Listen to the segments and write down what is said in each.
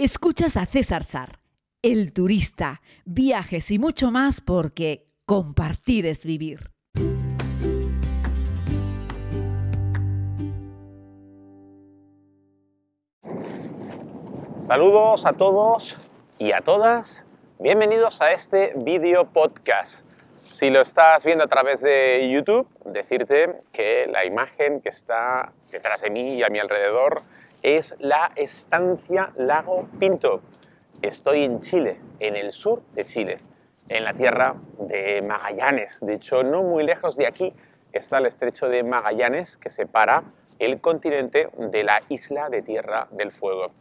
Escuchas a César Sar, el turista, viajes y mucho más porque compartir es vivir. Saludos a todos y a todas. Bienvenidos a este video podcast. Si lo estás viendo a través de YouTube, decirte que la imagen que está detrás de mí y a mi alrededor es la estancia Lago Pinto. Estoy en Chile, en el sur de Chile, en la tierra de Magallanes. De hecho, no muy lejos de aquí está el estrecho de Magallanes que separa el continente de la isla de Tierra del Fuego.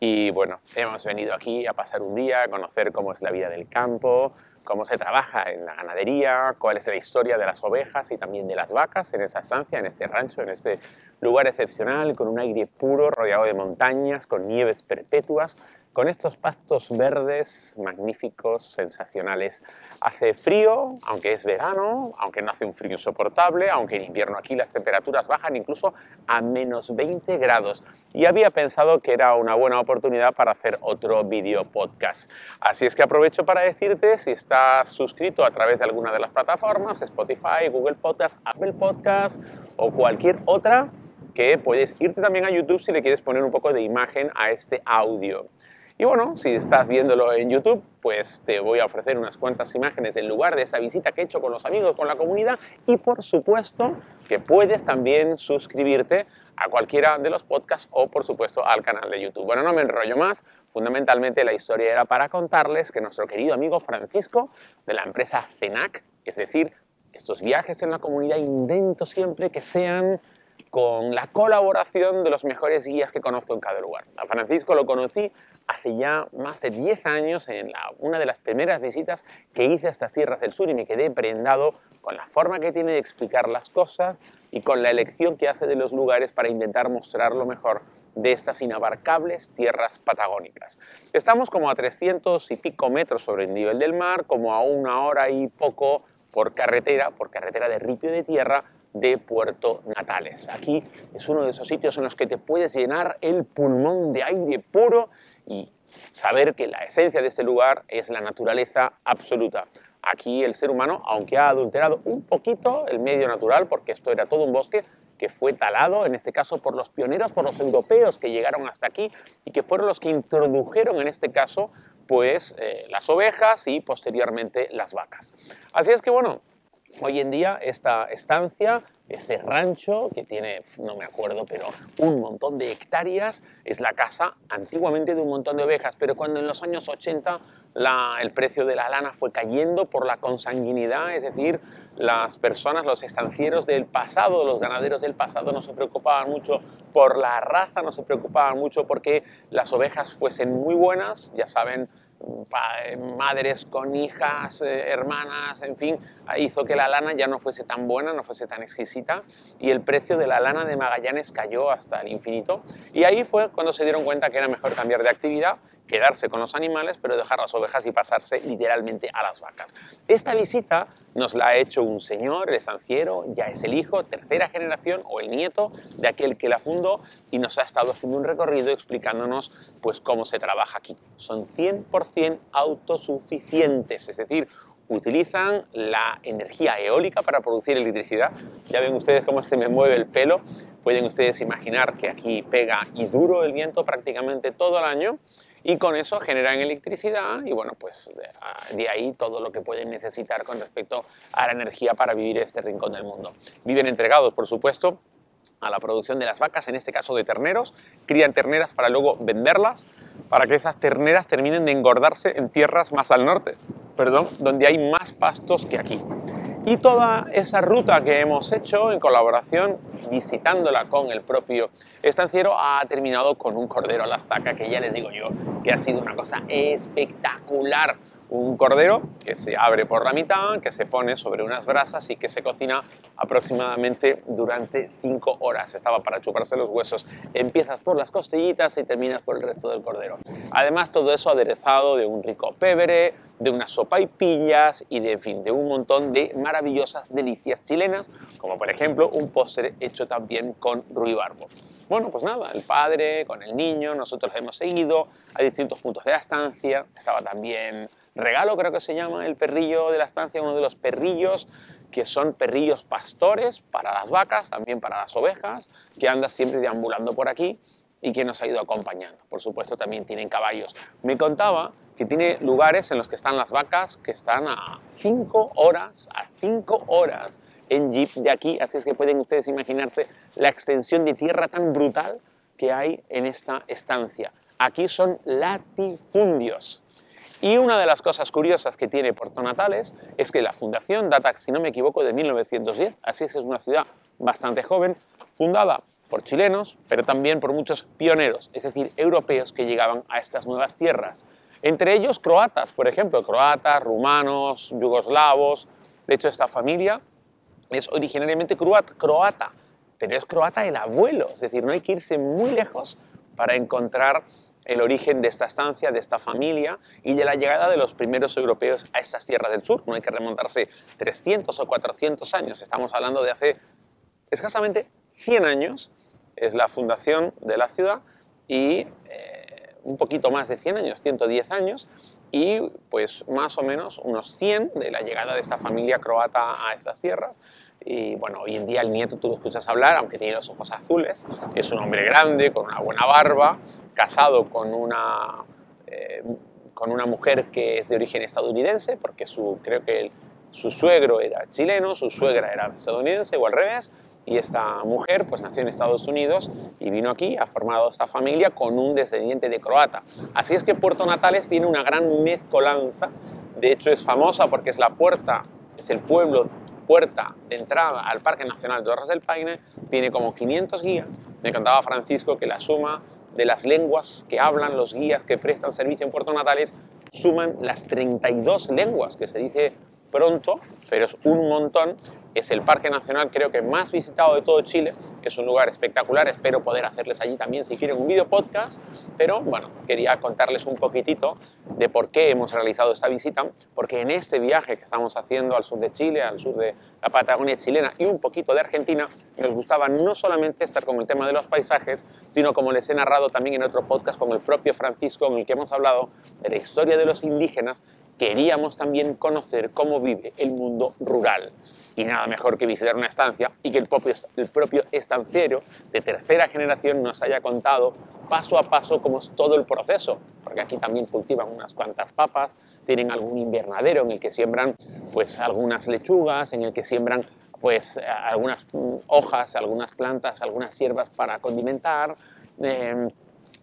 Y bueno, hemos venido aquí a pasar un día, a conocer cómo es la vida del campo, cómo se trabaja en la ganadería, cuál es la historia de las ovejas y también de las vacas en esa estancia, en este rancho, en este lugar excepcional, con un aire puro, rodeado de montañas, con nieves perpetuas, con estos pastos verdes magníficos, sensacionales. Hace frío, aunque es verano, aunque no hace un frío insoportable, aunque en invierno aquí las temperaturas bajan incluso a menos 20 grados. Y había pensado que era una buena oportunidad para hacer otro vídeo podcast. Así es que aprovecho para decirte si estás suscrito a través de alguna de las plataformas, Spotify, Google Podcast, Apple Podcast o cualquier otra, que puedes irte también a YouTube si le quieres poner un poco de imagen a este audio. Y bueno, si estás viéndolo en YouTube, pues te voy a ofrecer unas cuantas imágenes del lugar de esta visita que he hecho con los amigos, con la comunidad y por supuesto que puedes también suscribirte a cualquiera de los podcasts o por supuesto al canal de YouTube. Bueno, no me enrollo más, fundamentalmente la historia era para contarles que nuestro querido amigo Francisco de la empresa CENAC, es decir, estos viajes en la comunidad intento siempre que sean con la colaboración de los mejores guías que conozco en cada lugar. A Francisco lo conocí hace ya más de 10 años en una de las primeras visitas que hice a estas tierras del sur y me quedé prendado con la forma que tiene de explicar las cosas y con la elección que hace de los lugares para intentar mostrar lo mejor de estas inabarcables tierras patagónicas. Estamos como a 300 y pico metros sobre el nivel del mar, como a una hora y poco por carretera, por carretera de ripio de tierra, de Puerto Natales. Aquí es uno de esos sitios en los que te puedes llenar el pulmón de aire puro y saber que la esencia de este lugar es la naturaleza absoluta. Aquí el ser humano, aunque ha adulterado un poquito el medio natural, porque esto era todo un bosque, que fue talado, en este caso por los pioneros, por los europeos que llegaron hasta aquí y que fueron los que introdujeron en este caso pues eh, las ovejas y posteriormente las vacas. Así es que bueno, Hoy en día esta estancia, este rancho que tiene, no me acuerdo, pero un montón de hectáreas, es la casa antiguamente de un montón de ovejas, pero cuando en los años 80 el precio de la lana fue cayendo por la consanguinidad, es decir, las personas, los estancieros del pasado, los ganaderos del pasado no se preocupaban mucho por la raza, no se preocupaban mucho porque las ovejas fuesen muy buenas, ya saben, madres con hijas, eh, hermanas, en fin, hizo que la lana ya no fuese tan buena, no fuese tan exquisita y el precio de la lana de Magallanes cayó hasta el infinito. Y ahí fue cuando se dieron cuenta que era mejor cambiar de actividad quedarse con los animales, pero dejar las ovejas y pasarse literalmente a las vacas. Esta visita nos la ha hecho un señor, el estanciero, ya es el hijo, tercera generación o el nieto de aquel que la fundó y nos ha estado haciendo un recorrido explicándonos pues cómo se trabaja aquí. Son 100% autosuficientes, es decir, utilizan la energía eólica para producir electricidad. Ya ven ustedes cómo se me mueve el pelo. Pueden ustedes imaginar que aquí pega y duro el viento prácticamente todo el año y con eso generan electricidad y bueno, pues de ahí todo lo que pueden necesitar con respecto a la energía para vivir este rincón del mundo. Viven entregados, por supuesto, a la producción de las vacas, en este caso de terneros, crían terneras para luego venderlas, para que esas terneras terminen de engordarse en tierras más al norte, perdón, donde hay más pastos que aquí. Y toda esa ruta que hemos hecho en colaboración, visitándola con el propio estanciero, ha terminado con un cordero a la estaca, que ya les digo yo, que ha sido una cosa espectacular un cordero que se abre por la mitad, que se pone sobre unas brasas y que se cocina aproximadamente durante 5 horas. Estaba para chuparse los huesos. Empiezas por las costillitas y terminas por el resto del cordero. Además, todo eso aderezado de un rico pebre, de una sopa y pillas y de, fin, de un montón de maravillosas delicias chilenas, como por ejemplo un postre hecho también con ruibarbo. Bueno, pues nada, el padre con el niño, nosotros hemos seguido a distintos puntos de la estancia. Estaba también Regalo, creo que se llama el perrillo de la estancia, uno de los perrillos que son perrillos pastores para las vacas, también para las ovejas, que anda siempre deambulando por aquí y que nos ha ido acompañando. Por supuesto, también tienen caballos. Me contaba que tiene lugares en los que están las vacas que están a 5 horas, a 5 horas en jeep de aquí, así es que pueden ustedes imaginarse la extensión de tierra tan brutal que hay en esta estancia. Aquí son latifundios. Y una de las cosas curiosas que tiene Puerto Natales es que la fundación data, si no me equivoco, de 1910, así es, es una ciudad bastante joven, fundada por chilenos, pero también por muchos pioneros, es decir, europeos que llegaban a estas nuevas tierras. Entre ellos croatas, por ejemplo, croatas, rumanos, yugoslavos. De hecho, esta familia es originariamente croata, pero es croata el abuelo, es decir, no hay que irse muy lejos para encontrar el origen de esta estancia, de esta familia y de la llegada de los primeros europeos a estas tierras del sur. No hay que remontarse 300 o 400 años, estamos hablando de hace escasamente 100 años, es la fundación de la ciudad y eh, un poquito más de 100 años, 110 años, y pues más o menos unos 100 de la llegada de esta familia croata a estas tierras. Y bueno, hoy en día el nieto tú lo escuchas hablar, aunque tiene los ojos azules, es un hombre grande, con una buena barba, casado con una, eh, con una mujer que es de origen estadounidense, porque su, creo que su suegro era chileno, su suegra era estadounidense o al revés, y esta mujer pues nació en Estados Unidos y vino aquí, ha formado esta familia con un descendiente de croata. Así es que Puerto Natales tiene una gran mezcolanza, de hecho es famosa porque es la puerta, es el pueblo puerta de entrada al Parque Nacional Torres del Paine, tiene como 500 guías. Me contaba Francisco que la suma de las lenguas que hablan los guías que prestan servicio en Puerto Natales suman las 32 lenguas, que se dice pronto, pero es un montón. Es el parque nacional creo que más visitado de todo Chile, es un lugar espectacular, espero poder hacerles allí también si quieren un video podcast, pero bueno, quería contarles un poquitito de por qué hemos realizado esta visita, porque en este viaje que estamos haciendo al sur de Chile, al sur de la Patagonia chilena y un poquito de Argentina, nos gustaba no solamente estar con el tema de los paisajes, sino como les he narrado también en otro podcast con el propio Francisco, en el que hemos hablado de la historia de los indígenas queríamos también conocer cómo vive el mundo rural. Y nada mejor que visitar una estancia y que el propio, el propio estanciero de tercera generación nos haya contado paso a paso cómo es todo el proceso, porque aquí también cultivan unas cuantas papas, tienen algún invernadero en el que siembran pues algunas lechugas, en el que siembran pues algunas hojas, algunas plantas, algunas hierbas para condimentar. Eh,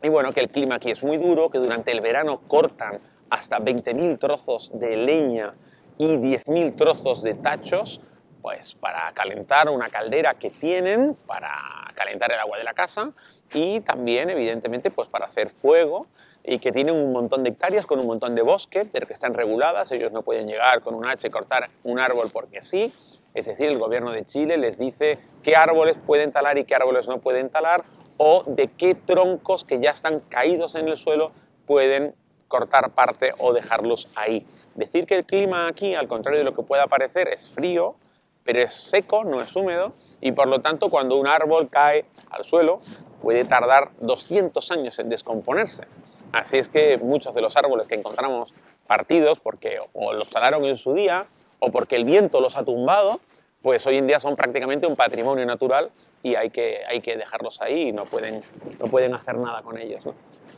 y bueno, que el clima aquí es muy duro, que durante el verano cortan hasta 20.000 trozos de leña y 10.000 trozos de tachos, pues para calentar una caldera que tienen, para calentar el agua de la casa y también, evidentemente, pues para hacer fuego y que tienen un montón de hectáreas con un montón de bosque, pero que están reguladas, ellos no pueden llegar con un hacha y cortar un árbol porque sí, es decir, el gobierno de Chile les dice qué árboles pueden talar y qué árboles no pueden talar, o de qué troncos que ya están caídos en el suelo pueden cortar parte o dejarlos ahí. Decir que el clima aquí, al contrario de lo que pueda parecer, es frío, pero es seco, no es húmedo, y por lo tanto cuando un árbol cae al suelo puede tardar 200 años en descomponerse. Así es que muchos de los árboles que encontramos partidos porque o los talaron en su día o porque el viento los ha tumbado, pues hoy en día son prácticamente un patrimonio natural y hay que, hay que dejarlos ahí y no pueden, no pueden hacer nada con ellos.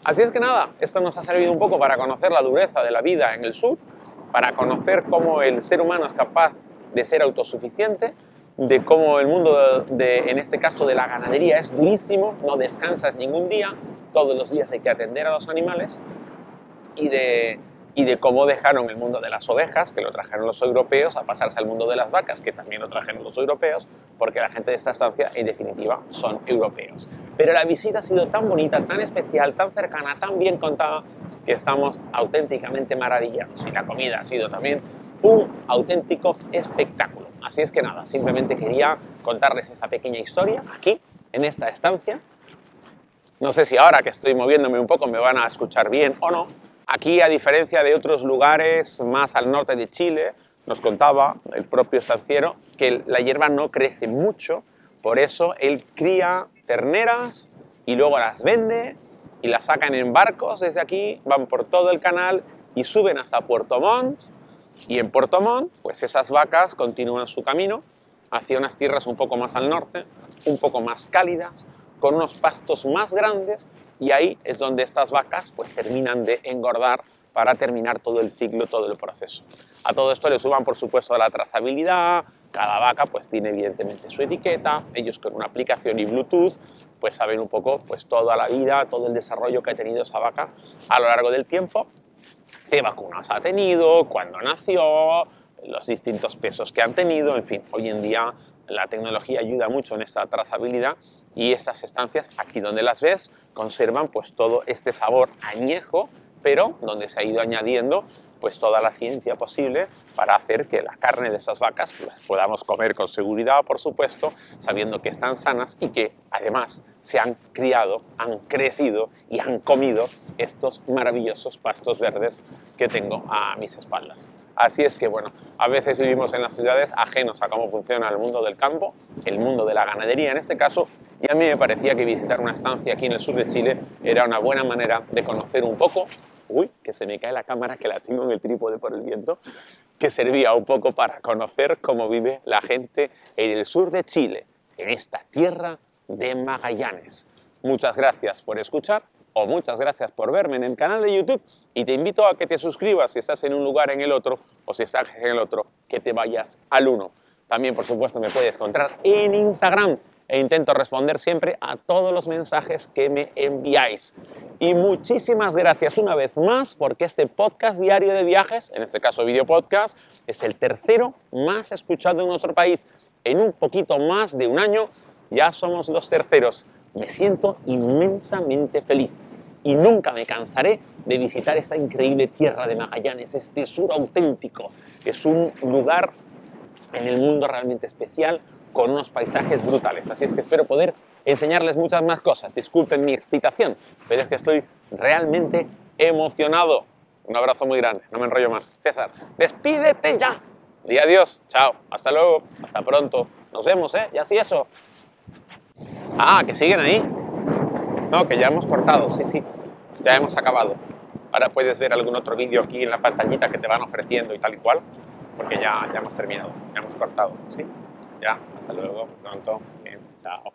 Así es que nada, esto nos ha servido un poco para conocer la dureza de la vida en el sur, para conocer cómo el ser humano es capaz de ser autosuficiente, de cómo el mundo, de, en este caso de la ganadería, es durísimo, no descansas ningún día, todos los días hay que atender a los animales, y de, y de cómo dejaron el mundo de las ovejas, que lo trajeron los europeos, a pasarse al mundo de las vacas, que también lo trajeron los europeos, porque la gente de esta estancia, en definitiva, son europeos. Pero la visita ha sido tan bonita, tan especial, tan cercana, tan bien contada, que estamos auténticamente maravillados. Y la comida ha sido también un auténtico espectáculo. Así es que nada, simplemente quería contarles esta pequeña historia aquí, en esta estancia. No sé si ahora que estoy moviéndome un poco me van a escuchar bien o no, Aquí, a diferencia de otros lugares más al norte de Chile, nos contaba el propio estanciero que la hierba no crece mucho, por eso él cría terneras y luego las vende y las sacan en barcos. Desde aquí, van por todo el canal y suben hasta Puerto Montt. Y en Puerto Montt pues esas vacas continúan su camino hacia unas tierras un poco más al norte, un poco más cálidas, con unos pastos más grandes y ahí es donde estas vacas pues terminan de engordar para terminar todo el ciclo, todo el proceso. A todo esto le suban, por supuesto, la trazabilidad, cada vaca pues tiene evidentemente su etiqueta, ellos con una aplicación y Bluetooth pues saben un poco pues toda la vida, todo el desarrollo que ha tenido esa vaca a lo largo del tiempo, qué vacunas ha tenido, cuándo nació, los distintos pesos que han tenido, en fin, hoy en día la tecnología ayuda mucho en esta trazabilidad y estas estancias, aquí donde las ves, conservan pues todo este sabor añejo pero donde se ha ido añadiendo pues toda la ciencia posible para hacer que la carne de esas vacas pues, podamos comer con seguridad, por supuesto, sabiendo que están sanas y que además se han criado, han crecido y han comido estos maravillosos pastos verdes que tengo a mis espaldas. Así es que, bueno, a veces vivimos en las ciudades ajenos a cómo funciona el mundo del campo, el mundo de la ganadería en este caso, y a mí me parecía que visitar una estancia aquí en el sur de Chile era una buena manera de conocer un poco uy, que se me cae la cámara, que la tengo en el trípode por el viento, que servía un poco para conocer cómo vive la gente en el sur de Chile, en esta tierra de Magallanes. Muchas gracias por escuchar o muchas gracias por verme en el canal de YouTube y te invito a que te suscribas si estás en un lugar en el otro o si estás en el otro, que te vayas al uno. También, por supuesto, me puedes encontrar en Instagram e intento responder siempre a todos los mensajes que me enviáis. Y muchísimas gracias una vez más porque este podcast diario de viajes, en este caso video podcast, es el tercero más escuchado en nuestro país. En un poquito más de un año ya somos los terceros. Me siento inmensamente feliz y nunca me cansaré de visitar esta increíble tierra de Magallanes, este sur auténtico. Es un lugar en el mundo realmente especial, con unos paisajes brutales. Así es que espero poder enseñarles muchas más cosas. Disculpen mi excitación, pero es que estoy realmente emocionado. Un abrazo muy grande, no me enrollo más. César, despídete ya. Di adiós, chao, hasta luego, hasta pronto. Nos vemos, ¿eh? Ya sí eso. Ah, que siguen ahí. No, que ya hemos cortado, sí, sí. Ya hemos acabado. Ahora puedes ver algún otro vídeo aquí en la pantallita que te van ofreciendo y tal y cual, porque ya, ya hemos terminado, ya hemos cortado, ¿sí? Ya, hasta luego, pronto, bien, chao.